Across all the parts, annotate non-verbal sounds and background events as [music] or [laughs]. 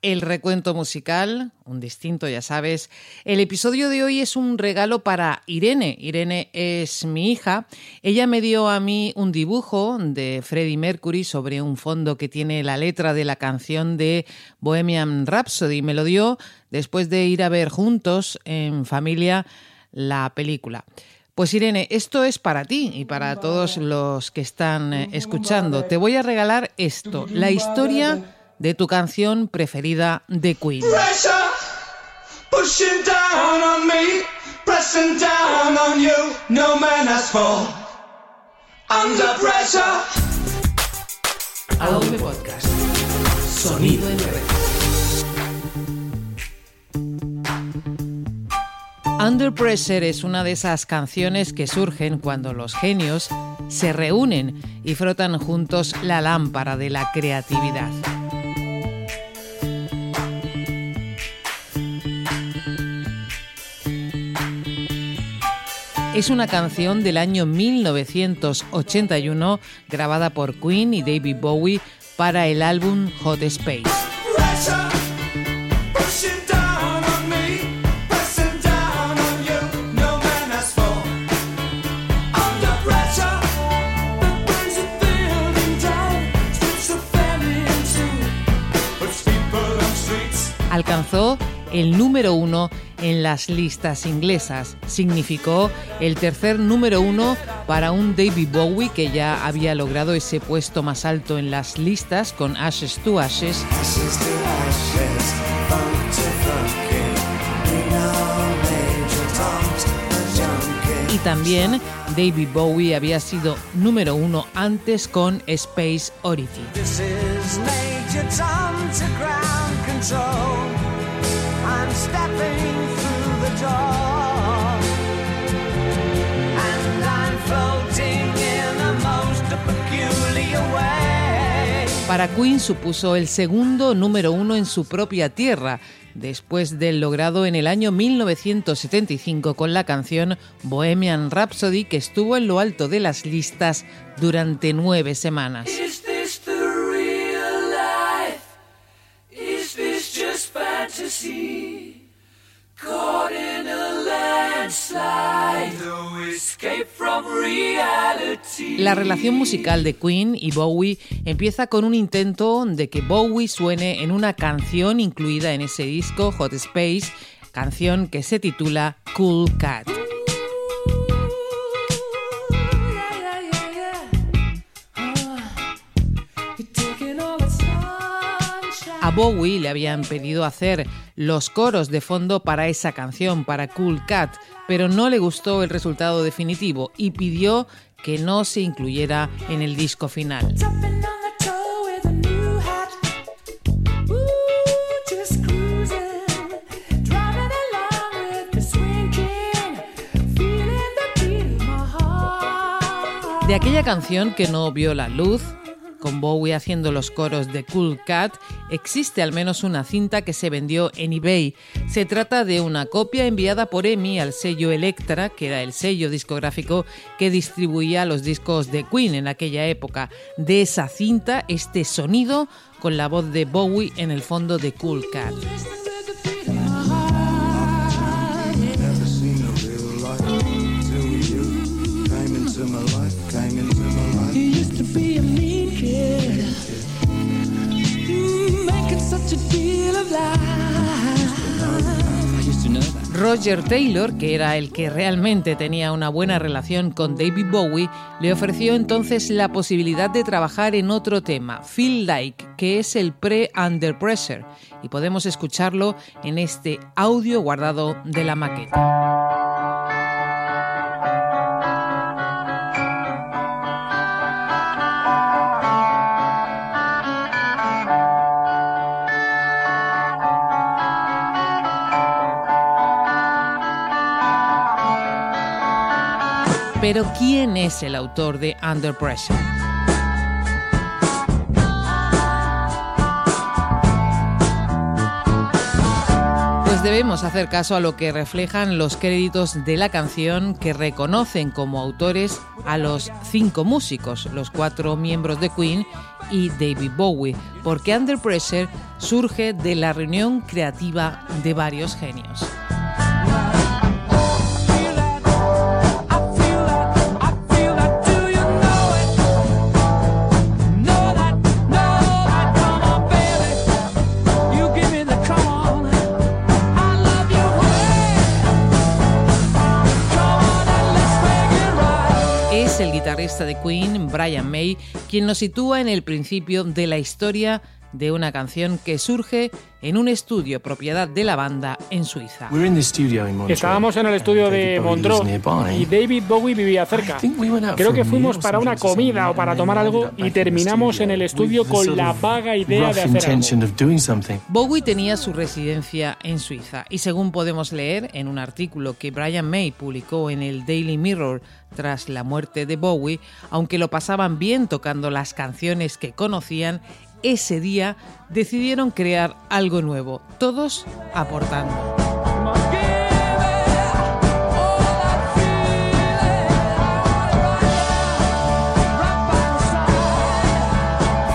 El Recuento Musical, un distinto, ya sabes. El episodio de hoy es un regalo para Irene. Irene es mi hija. Ella me dio a mí un dibujo de Freddie Mercury sobre un fondo que tiene la letra de la canción de Bohemian Rhapsody. Me lo dio después de ir a ver juntos en familia la película. Pues Irene, esto es para ti y para todos los que están eh, escuchando. Te voy a regalar esto, la historia de tu canción preferida de Queen. Podcast. Sonido en red. Under Pressure es una de esas canciones que surgen cuando los genios se reúnen y frotan juntos la lámpara de la creatividad. Es una canción del año 1981 grabada por Queen y David Bowie para el álbum Hot Space. Alcanzó el número uno en las listas inglesas. Significó el tercer número uno para un David Bowie que ya había logrado ese puesto más alto en las listas con Ashes to Ashes. Y también David Bowie había sido número uno antes con Space Oddity. I'm stepping through the door. And I'm floating in a most peculiar way. Para Queen supuso el segundo número uno en su propia tierra, después del logrado en el año 1975 con la canción Bohemian Rhapsody, que estuvo en lo alto de las listas durante nueve semanas. La relación musical de Queen y Bowie empieza con un intento de que Bowie suene en una canción incluida en ese disco Hot Space, canción que se titula Cool Cat. Bowie le habían pedido hacer los coros de fondo para esa canción, para Cool Cat, pero no le gustó el resultado definitivo y pidió que no se incluyera en el disco final. De aquella canción que no vio la luz, con Bowie haciendo los coros de Cool Cat, existe al menos una cinta que se vendió en eBay. Se trata de una copia enviada por EMI al sello Electra, que era el sello discográfico que distribuía los discos de Queen en aquella época. De esa cinta, este sonido con la voz de Bowie en el fondo de Cool Cat. Roger Taylor, que era el que realmente tenía una buena relación con David Bowie, le ofreció entonces la posibilidad de trabajar en otro tema, Feel Like, que es el pre-Under Pressure, y podemos escucharlo en este audio guardado de la maqueta. Pero ¿quién es el autor de Under Pressure? Pues debemos hacer caso a lo que reflejan los créditos de la canción que reconocen como autores a los cinco músicos, los cuatro miembros de Queen y David Bowie, porque Under Pressure surge de la reunión creativa de varios genios. De Queen, Brian May, quien nos sitúa en el principio de la historia de una canción que surge en un estudio propiedad de la banda en Suiza. Estábamos en el estudio de Montreux y David Bowie vivía cerca. Creo que fuimos para una comida o para tomar algo y terminamos en el estudio con la vaga idea de hacer algo. Bowie tenía su residencia en Suiza y según podemos leer en un artículo que Brian May publicó en el Daily Mirror tras la muerte de Bowie, aunque lo pasaban bien tocando las canciones que conocían, ese día decidieron crear algo nuevo, todos aportando.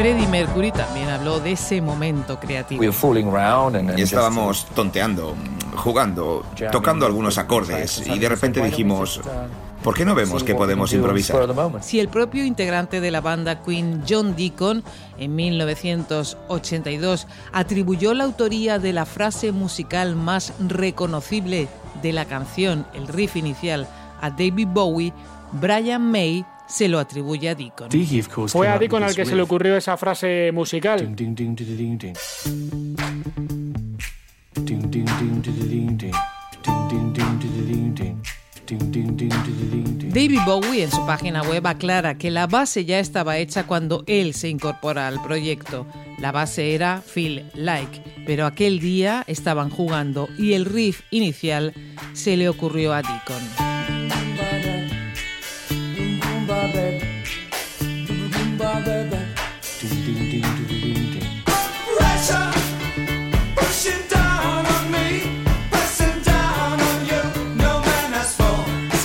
Freddie Mercury también habló de ese momento creativo. Y estábamos tonteando, jugando, tocando algunos acordes y de repente dijimos, ¿por qué no vemos que podemos improvisar? Si el propio integrante de la banda Queen, John Deacon, en 1982 atribuyó la autoría de la frase musical más reconocible de la canción, el riff inicial, a David Bowie, Brian May se lo atribuye a Deacon. Fue a Deacon al que se le ocurrió esa frase musical. David Bowie en su página web aclara que la base ya estaba hecha cuando él se incorpora al proyecto. La base era Feel Like, pero aquel día estaban jugando y el riff inicial se le ocurrió a Deacon.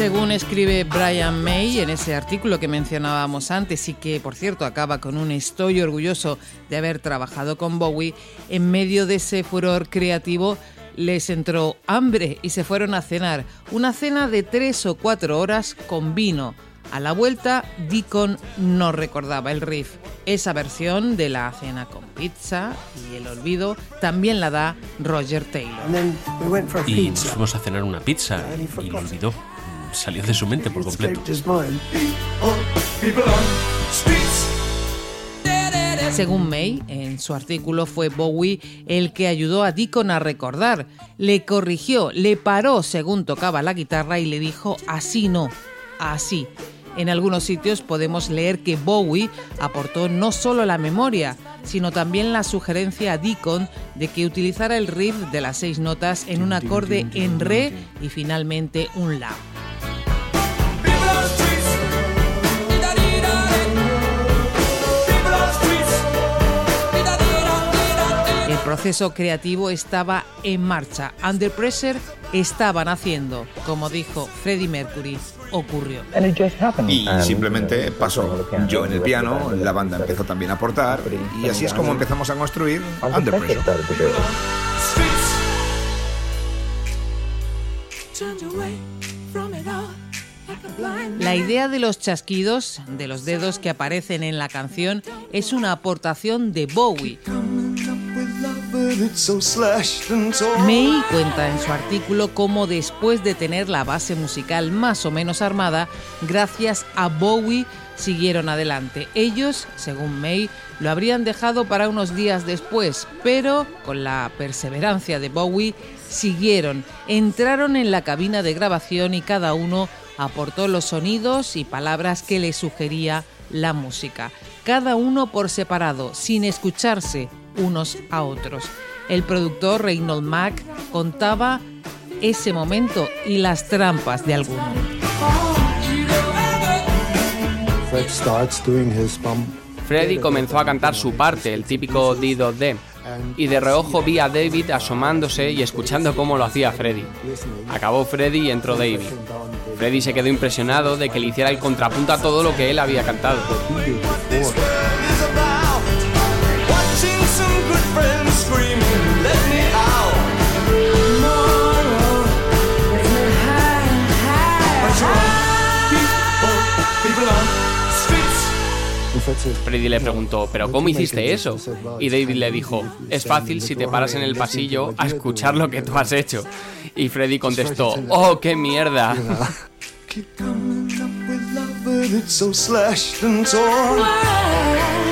Según escribe Brian May en ese artículo que mencionábamos antes y que, por cierto, acaba con un estoy orgulloso de haber trabajado con Bowie, en medio de ese furor creativo les entró hambre y se fueron a cenar. Una cena de tres o cuatro horas con vino. A la vuelta, Deacon no recordaba el riff. Esa versión de la cena con pizza y el olvido también la da Roger Taylor. Y nos fuimos a cenar una pizza y lo olvidó. Salió de su mente por completo. Según May, en su artículo fue Bowie el que ayudó a Deacon a recordar. Le corrigió, le paró según tocaba la guitarra y le dijo así no, así. En algunos sitios podemos leer que Bowie aportó no solo la memoria, sino también la sugerencia a Deacon de que utilizara el riff de las seis notas en un acorde en re y finalmente un la. Proceso creativo estaba en marcha. Under Pressure estaban haciendo, como dijo Freddie Mercury, ocurrió. Y simplemente uh, pasó. Yo en el piano, la banda empezó también a aportar y así es como empezamos a construir Under Pressure. La idea de los chasquidos de los dedos que aparecen en la canción es una aportación de Bowie. May cuenta en su artículo cómo después de tener la base musical más o menos armada, gracias a Bowie siguieron adelante. Ellos, según May, lo habrían dejado para unos días después, pero con la perseverancia de Bowie siguieron, entraron en la cabina de grabación y cada uno aportó los sonidos y palabras que le sugería la música, cada uno por separado, sin escucharse unos a otros. El productor Reynold Mack contaba ese momento y las trampas de alguno. Freddy comenzó a cantar su parte, el típico Dido D, y de reojo vi a David asomándose y escuchando cómo lo hacía Freddy. Acabó Freddy y entró David. Freddy se quedó impresionado de que le hiciera el contrapunto a todo lo que él había cantado. Freddy le preguntó, ¿pero cómo hiciste eso? Y David le dijo, es fácil si te paras en el pasillo a escuchar lo que tú has hecho. Y Freddy contestó, ¡oh, qué mierda! Keep [laughs] coming up with love, but it's so slashed and torn.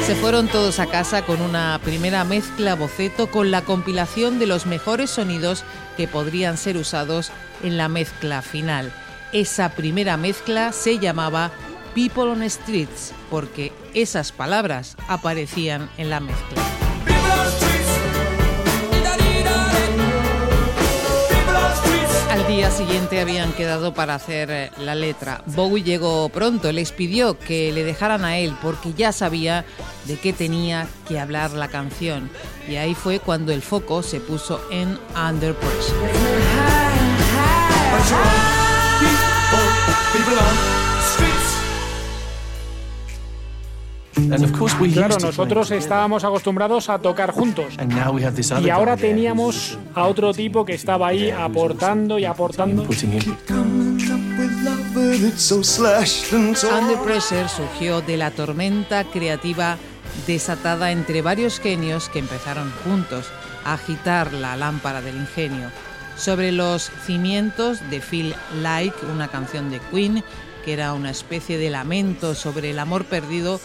Se fueron todos a casa con una primera mezcla boceto con la compilación de los mejores sonidos que podrían ser usados en la mezcla final. Esa primera mezcla se llamaba People on Streets porque esas palabras aparecían en la mezcla. Al día siguiente habían quedado para hacer eh, la letra. Bowie llegó pronto, les pidió que le dejaran a él porque ya sabía de qué tenía que hablar la canción. Y ahí fue cuando el foco se puso en Under Pressure. Claro, nosotros estábamos acostumbrados a tocar juntos. And now we have this other Y ahora teníamos a otro tipo que estaba ahí aportando y aportando. Under Pressure surgió de la tormenta creativa desatada entre varios genios que empezaron juntos a agitar la lámpara del ingenio. Sobre los cimientos de Feel Like, una canción de Queen, que era una especie de lamento sobre el amor perdido,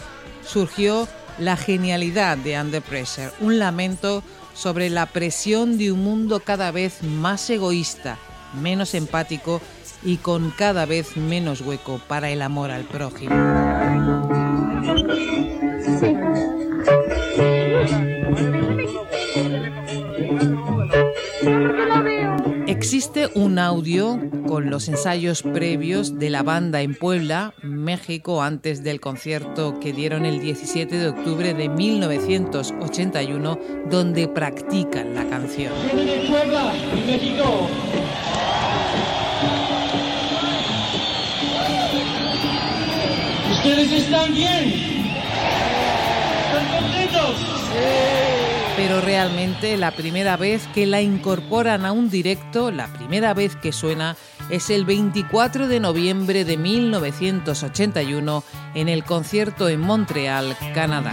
surgió la genialidad de Under Pressure, un lamento sobre la presión de un mundo cada vez más egoísta, menos empático y con cada vez menos hueco para el amor al prójimo. Existe un audio con los ensayos previos de la banda en Puebla, México, antes del concierto que dieron el 17 de octubre de 1981, donde practican la canción. Puebla, México. ¿Ustedes están bien? ¿Están contentos? Pero realmente la primera vez que la incorporan a un directo, la primera vez que suena, es el 24 de noviembre de 1981 en el concierto en Montreal, Canadá.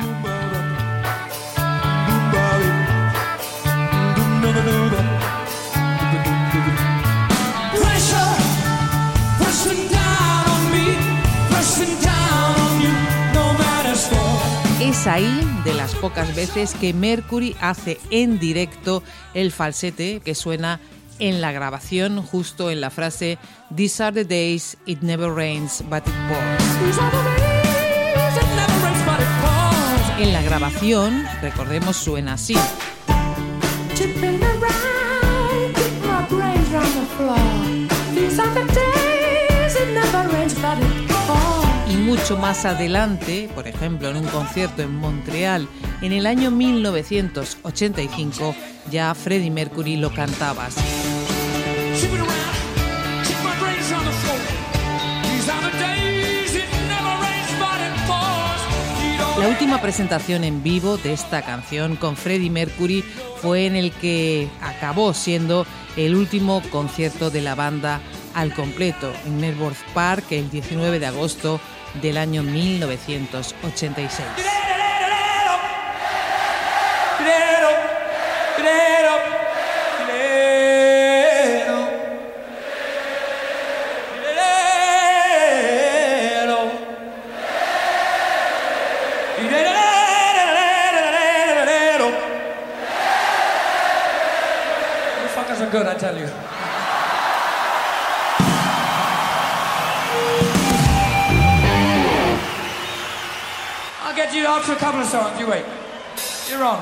Es ahí de las pocas veces que Mercury hace en directo el falsete que suena en la grabación justo en la frase These are the days it never rains but it pours. En la grabación, recordemos, suena así. These are the mucho más adelante, por ejemplo, en un concierto en Montreal en el año 1985, ya Freddie Mercury lo cantaba así. La última presentación en vivo de esta canción con Freddie Mercury fue en el que acabó siendo el último concierto de la banda al completo en Melbourne Park el 19 de agosto del año 1986. Fuckers are good, I tell you. You out for a couple of songs. You wait. You're on.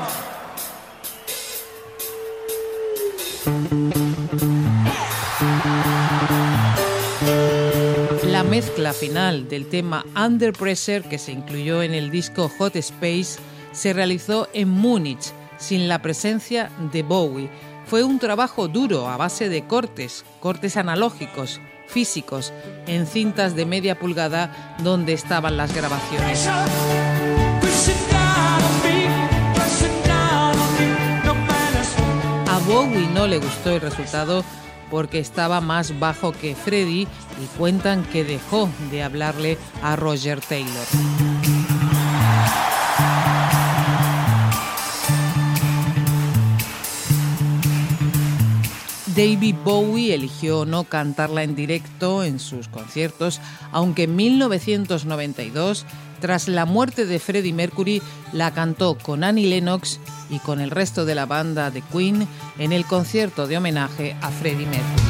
La mezcla final del tema Under Pressure que se incluyó en el disco Hot Space se realizó en Múnich sin la presencia de Bowie. Fue un trabajo duro a base de cortes, cortes analógicos, físicos, en cintas de media pulgada donde estaban las grabaciones. A Bowie no le gustó el resultado porque estaba más bajo que Freddie y cuentan que dejó de hablarle a Roger Taylor. David Bowie eligió no cantarla en directo en sus conciertos, aunque en 1992, tras la muerte de Freddie Mercury, la cantó con Annie Lennox y con el resto de la banda de Queen en el concierto de homenaje a Freddie Mercury.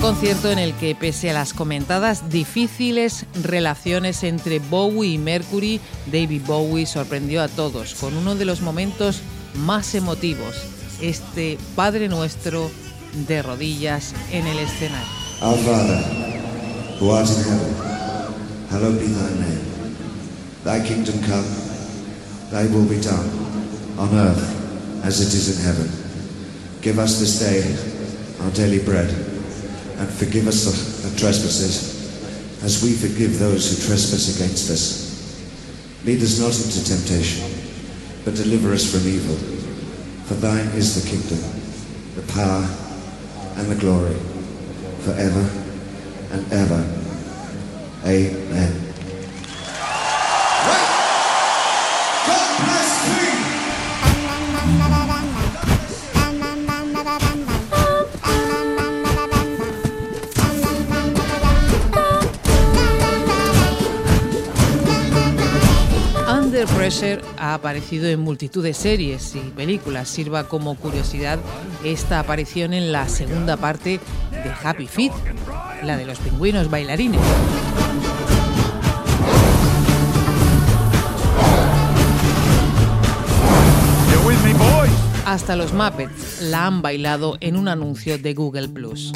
Concierto en el que, pese a las comentadas difíciles relaciones entre Bowie y Mercury, David Bowie sorprendió a todos con uno de los momentos más emotivos, este Padre Nuestro de rodillas en el escenario. Our Father, who art in heaven, hallowed be thy name. Thy kingdom come, thy will be done, on earth as it is in heaven. Give us this day our daily bread, and forgive us the, the trespasses, as we forgive those who trespass against us. Lead us not into temptation, but deliver us from evil. For thine is the kingdom, the power, and the glory, forever and ever. Amen. Ha aparecido en multitud de series y películas. Sirva como curiosidad esta aparición en la segunda parte de Happy Feet, la de los pingüinos bailarines. Hasta los Muppets la han bailado en un anuncio de Google Plus.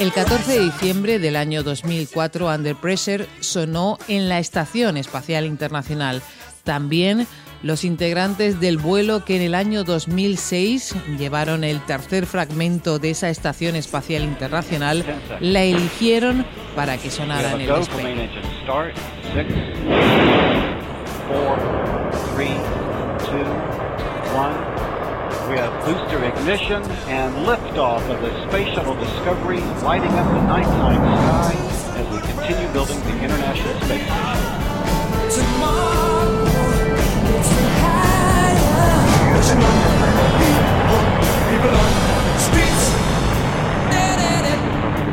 El 14 de diciembre del año 2004, Under Pressure sonó en la Estación Espacial Internacional. También los integrantes del vuelo que en el año 2006 llevaron el tercer fragmento de esa Estación Espacial Internacional la eligieron para que sonara en el despegue. We have booster ignition and liftoff of the Space Shuttle Discovery, lighting up the nighttime sky as we continue building the International Space Station.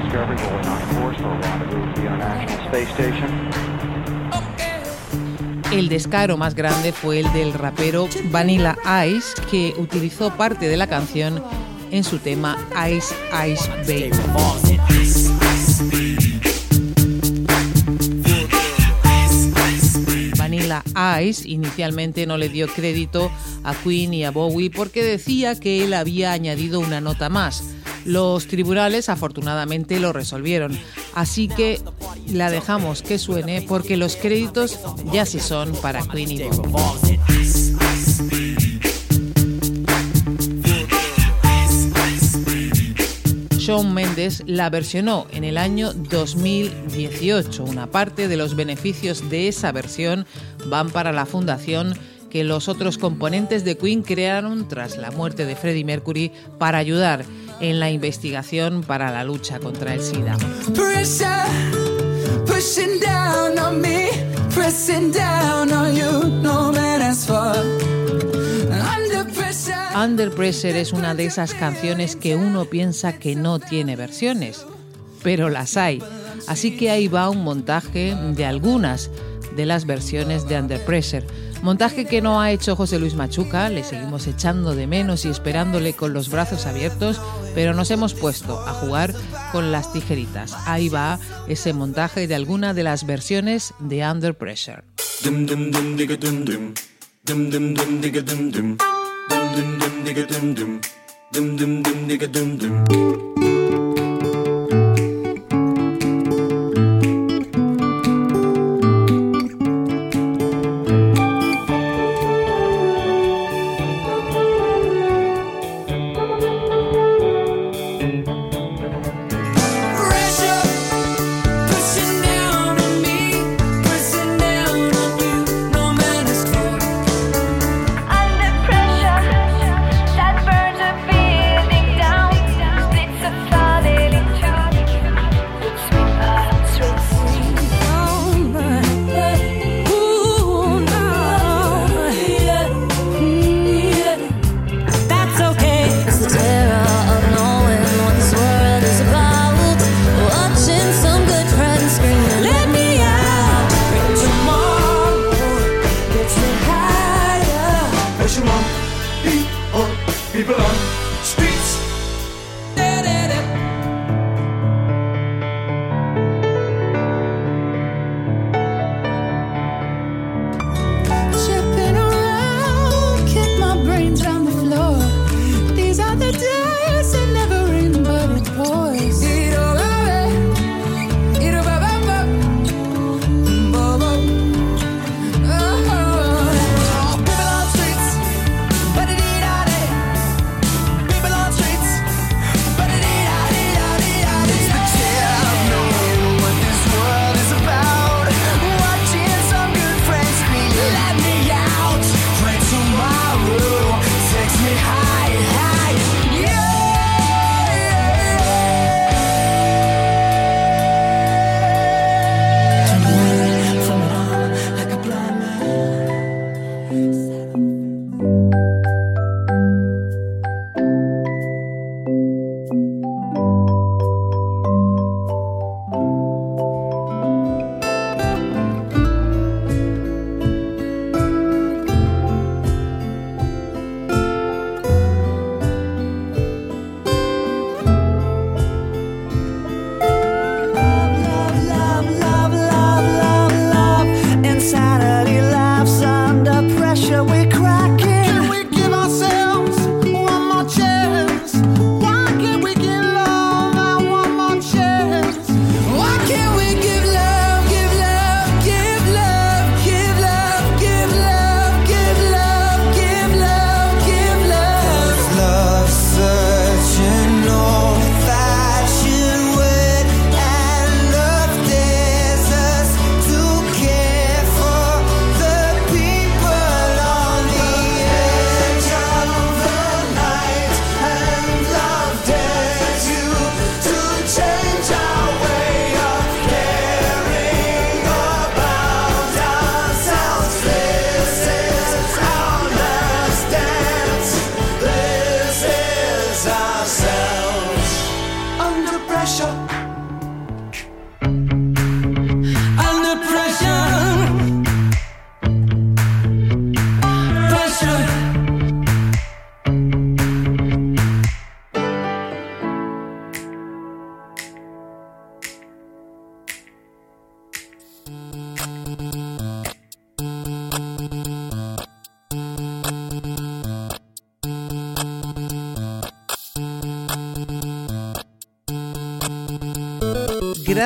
Discovery rolling on course for rendezvous with the International Space Station. El descaro más grande fue el del rapero Vanilla Ice, que utilizó parte de la canción en su tema Ice Ice Baby. Vanilla Ice inicialmente no le dio crédito a Queen y a Bowie porque decía que él había añadido una nota más. Los tribunales afortunadamente lo resolvieron, así que la dejamos que suene porque los créditos ya sí son para Queen y Bowie. Shawn Mendes la versionó en el año 2018. Una parte de los beneficios de esa versión van para la fundación que los otros componentes de Queen crearon tras la muerte de Freddie Mercury para ayudar en la investigación para la lucha contra el SIDA. Under Pressure es una de esas canciones que uno piensa que no tiene versiones, pero las hay. Así que ahí va un montaje de algunas de las versiones de Under Pressure. Montaje que no ha hecho José Luis Machuca, le seguimos echando de menos y esperándole con los brazos abiertos, pero nos hemos puesto a jugar con las tijeritas. Ahí va ese montaje de alguna de las versiones de Under Pressure.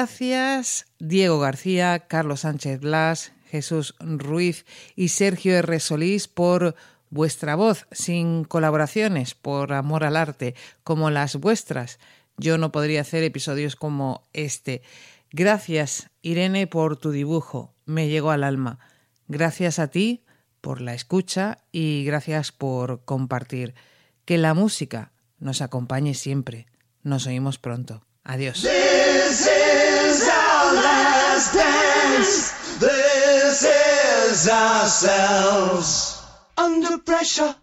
Gracias Diego García, Carlos Sánchez Blas, Jesús Ruiz y Sergio R. Solís por vuestra voz, sin colaboraciones, por amor al arte, como las vuestras. Yo no podría hacer episodios como este. Gracias, Irene, por tu dibujo. Me llegó al alma. Gracias a ti por la escucha y gracias por compartir. Que la música nos acompañe siempre. Nos oímos pronto. Adiós. last dance. This is ourselves under pressure.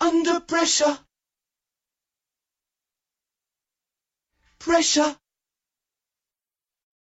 Under pressure. Pressure.